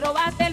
robaste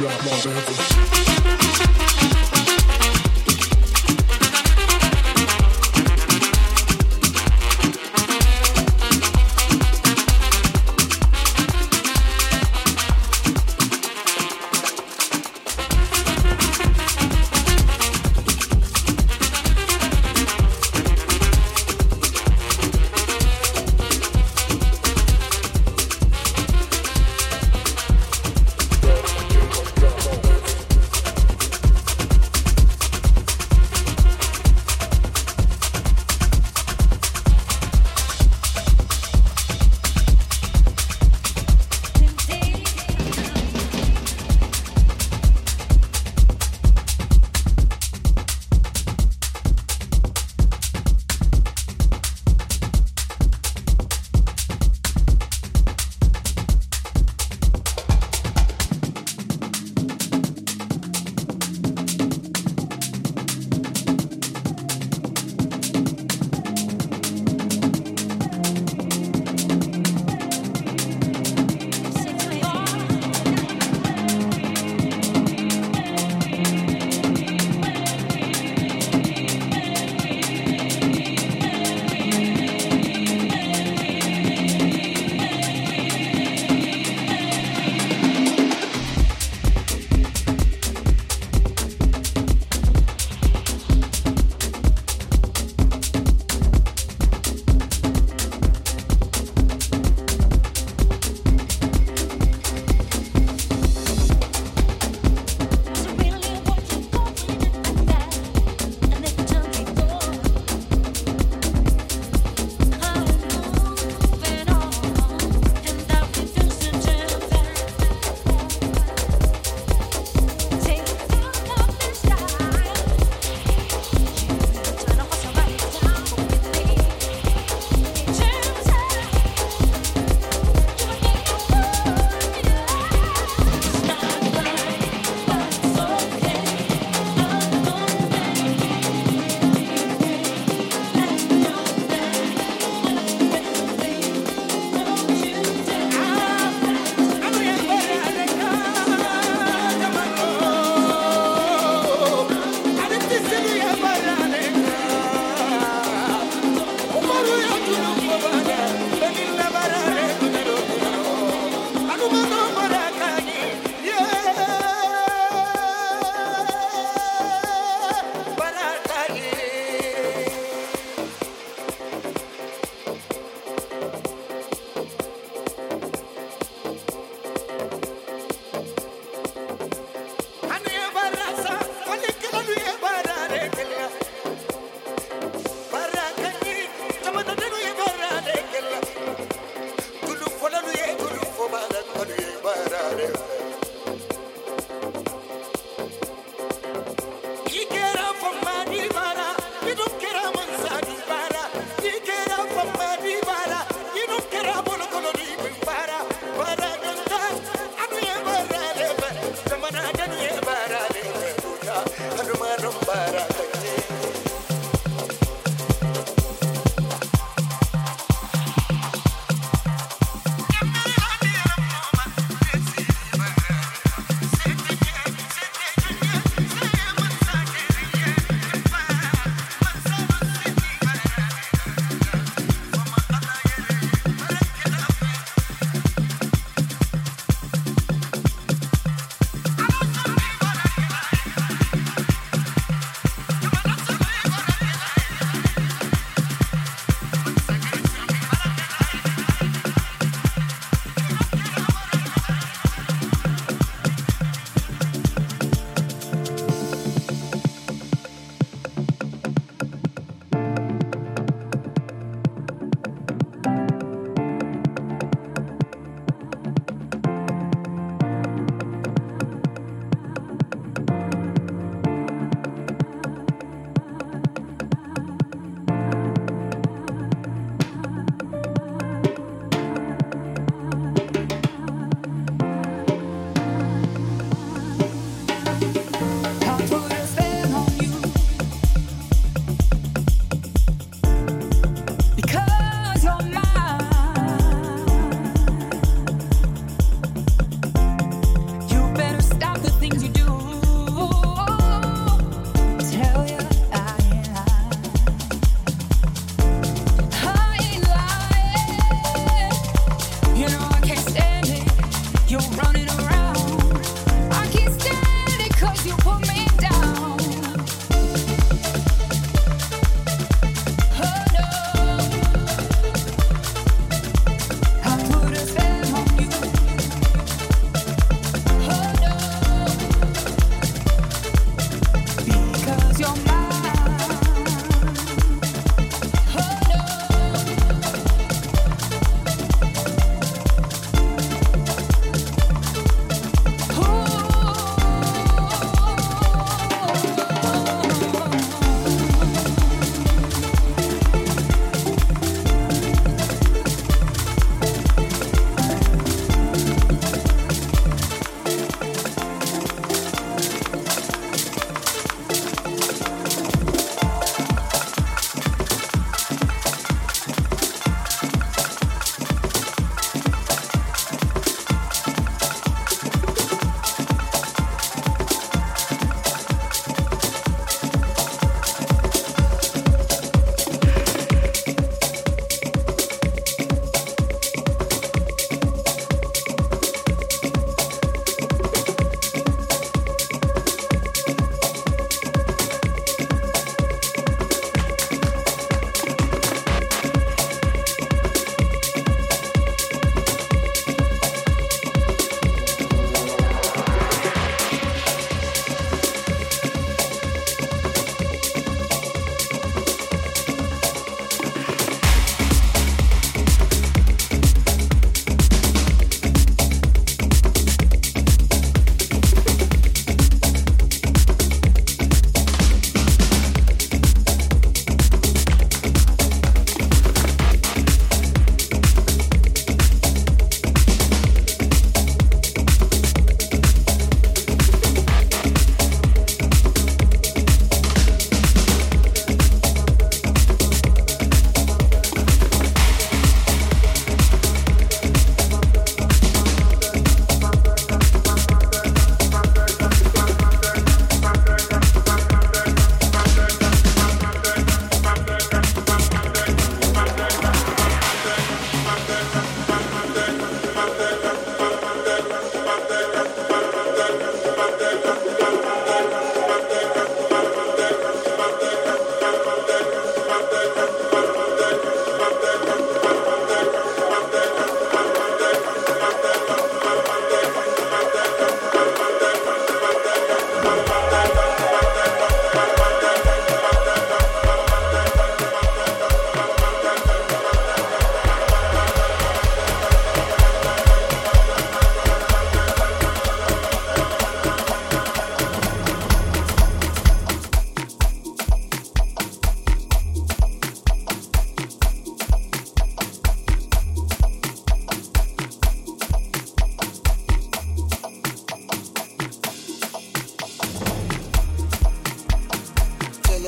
Los Angeles.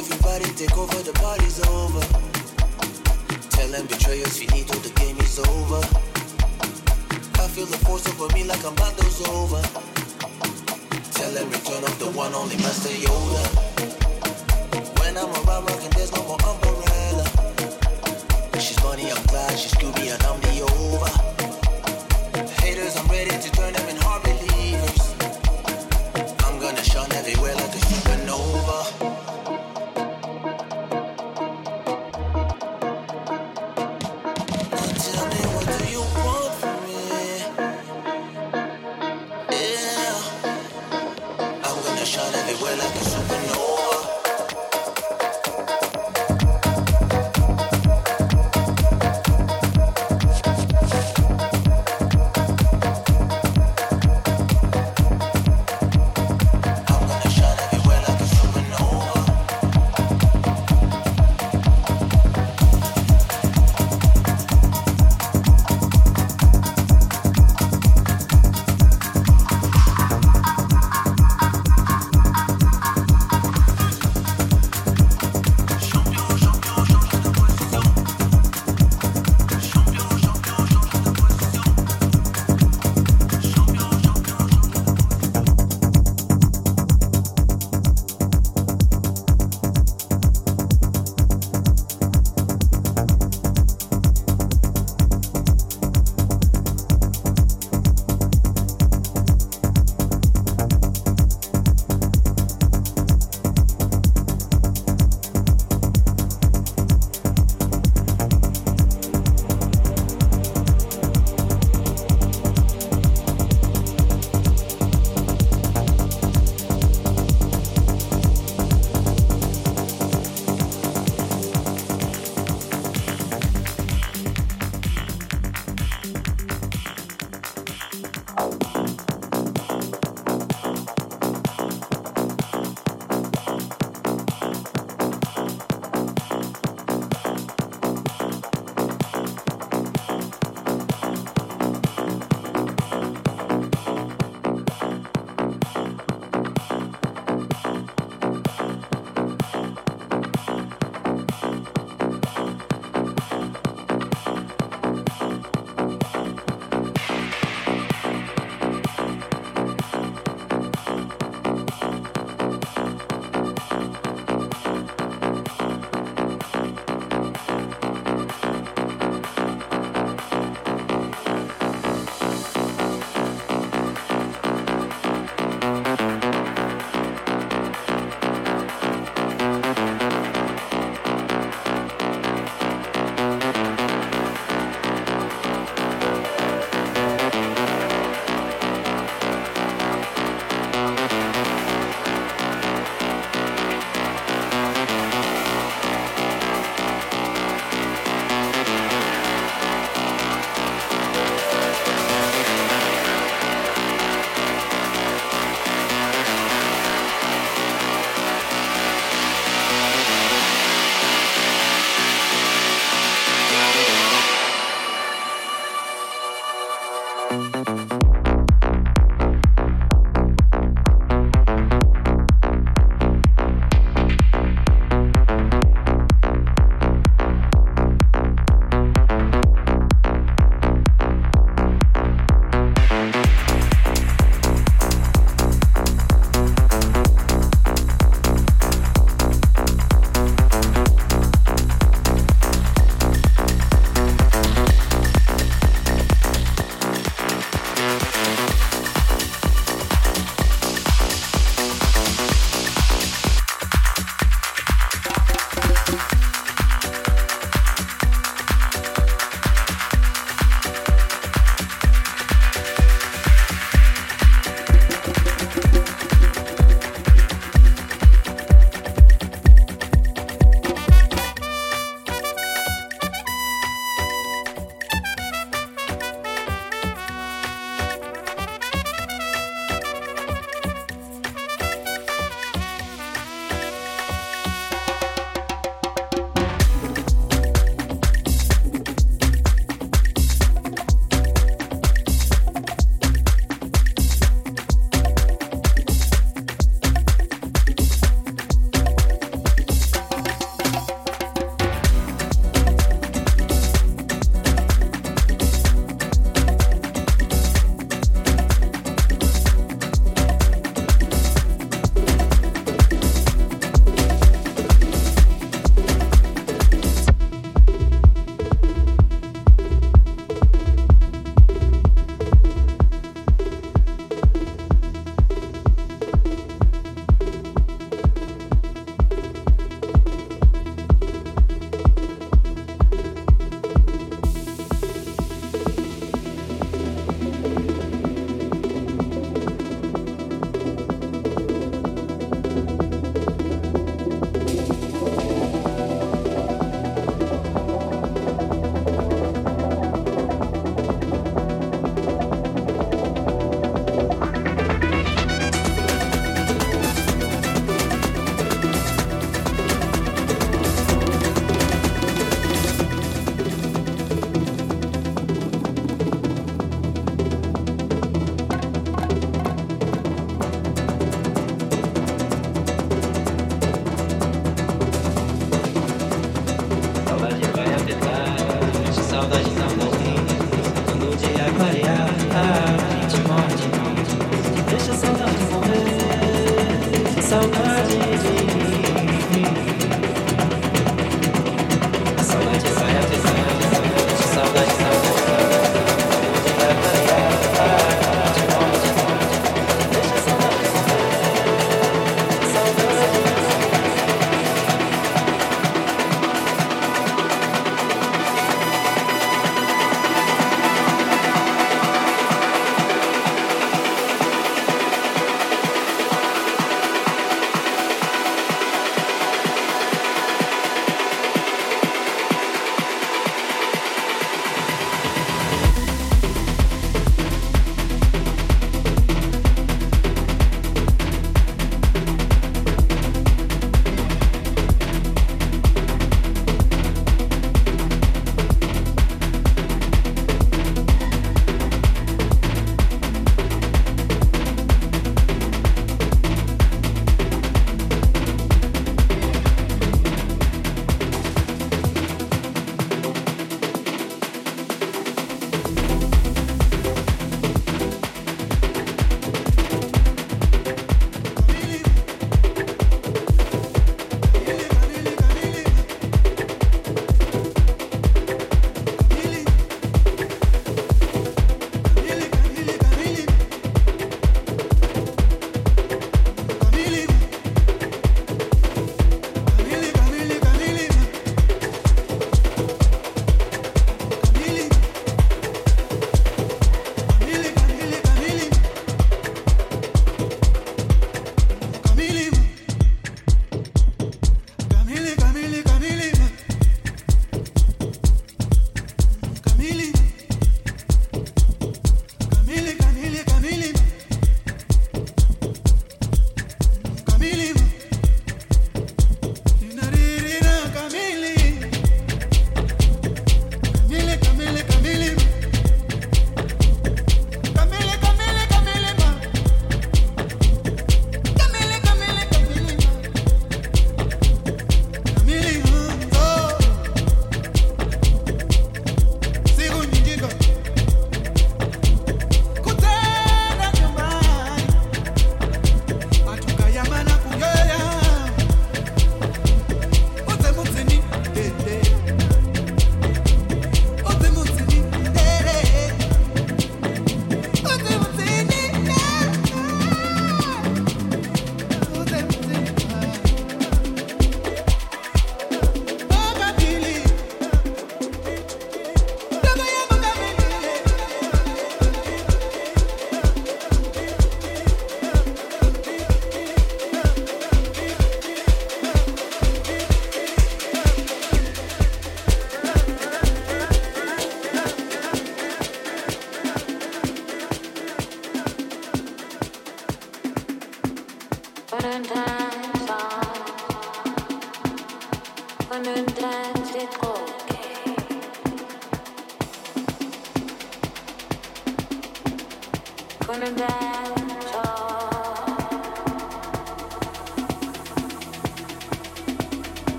Everybody take over, the party's over. Tell them betrayers finito, the game is over. I feel the force over me like I'm Bando's over. Tell them return of the one only Master Yoda. When I'm around rocking, there's no more umbrella. She's funny, I'm Clyde, she's Scooby, and I'm the over. Haters, I'm ready to turn them in hard believers. I'm gonna shine everywhere like a supernova.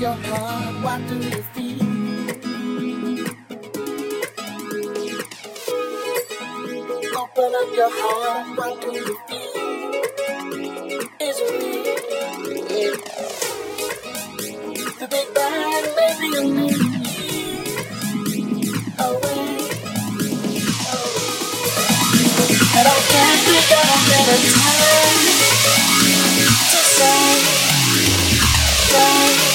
Your heart, what do you feel? Open up your heart, what do you feel? Is it real? The Big be a away. And I can't think of a better time to say, say.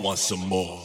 Want some more.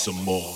Some more.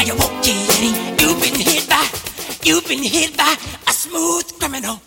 Now you won't get any. You've been hit by, you've been hit by a smooth criminal.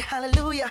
Hallelujah.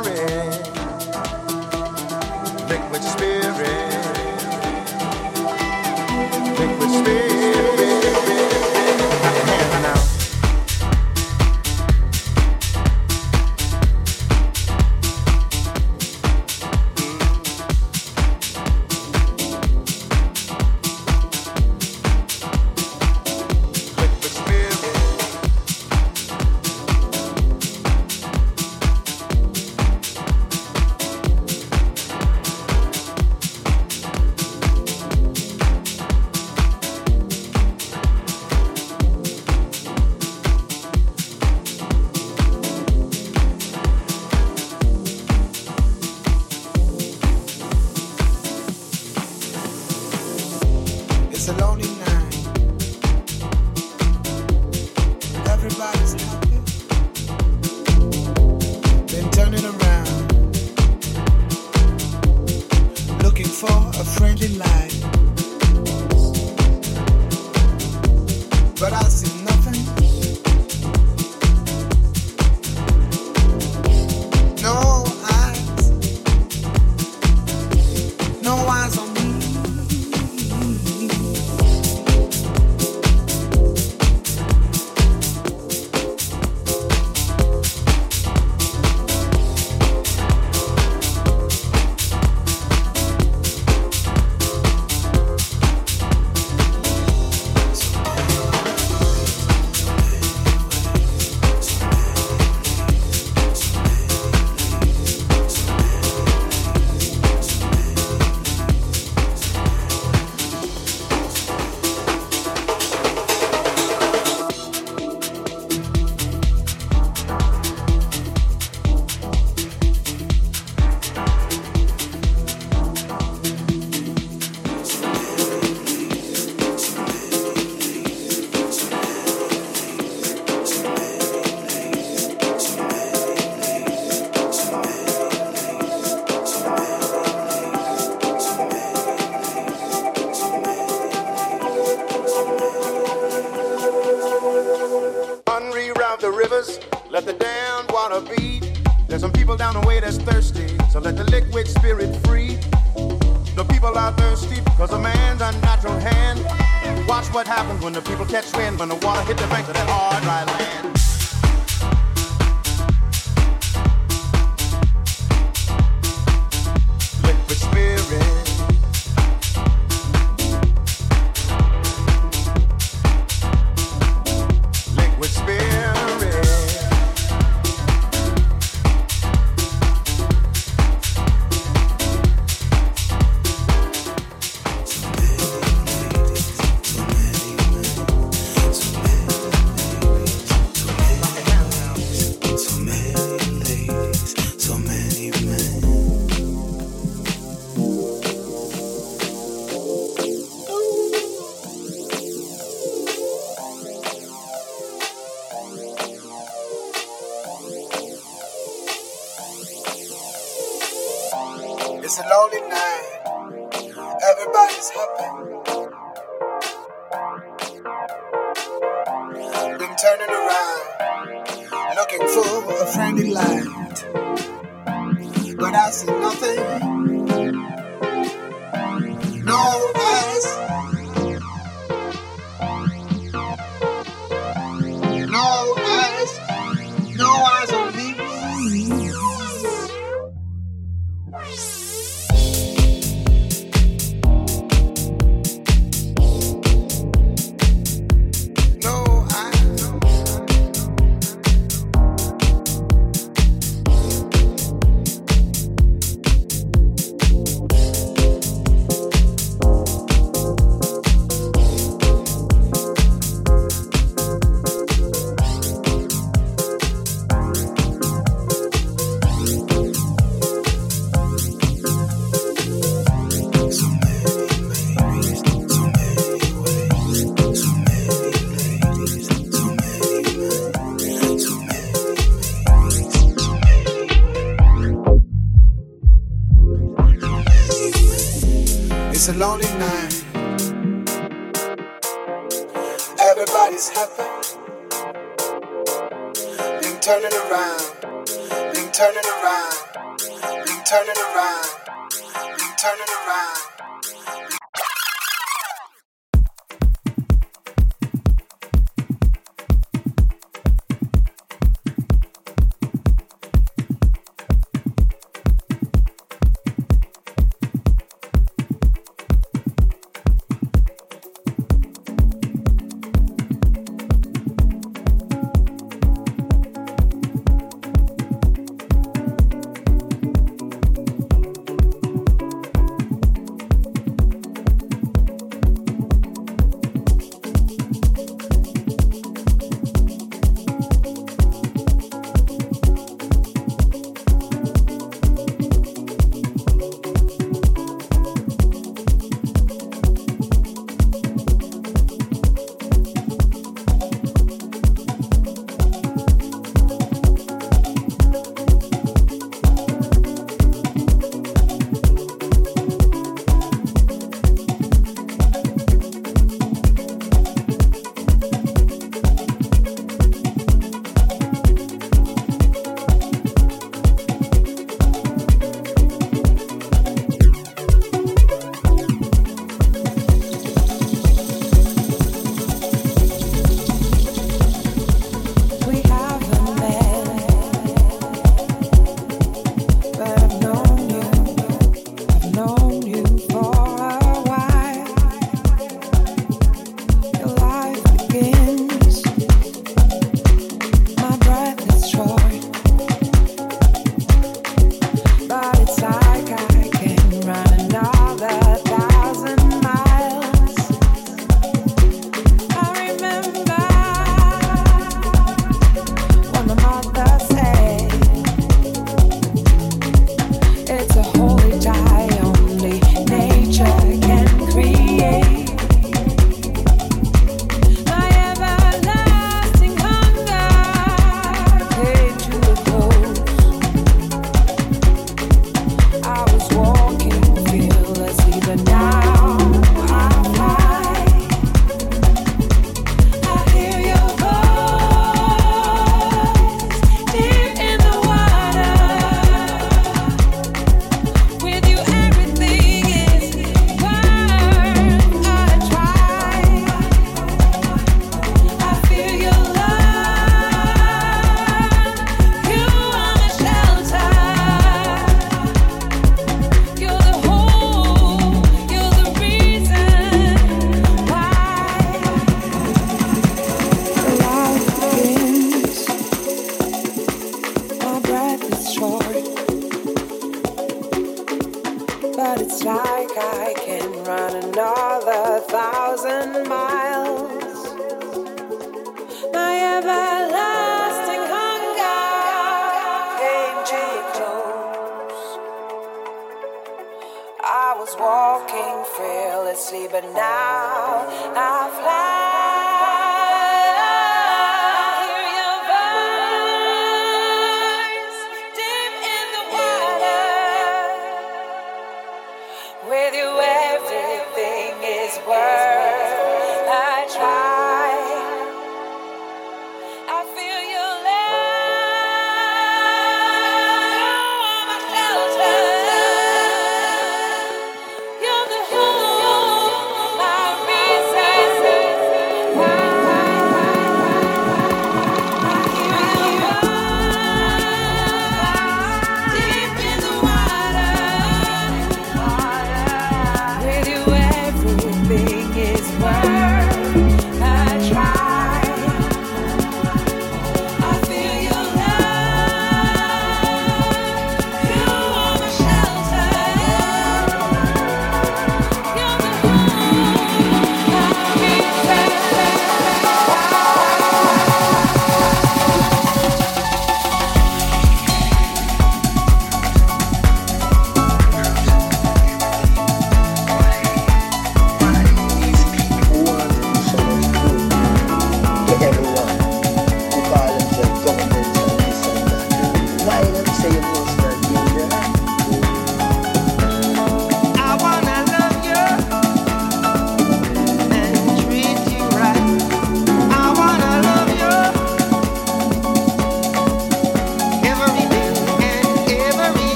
Saloni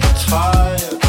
tired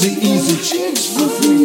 Easy, easy chicks for free.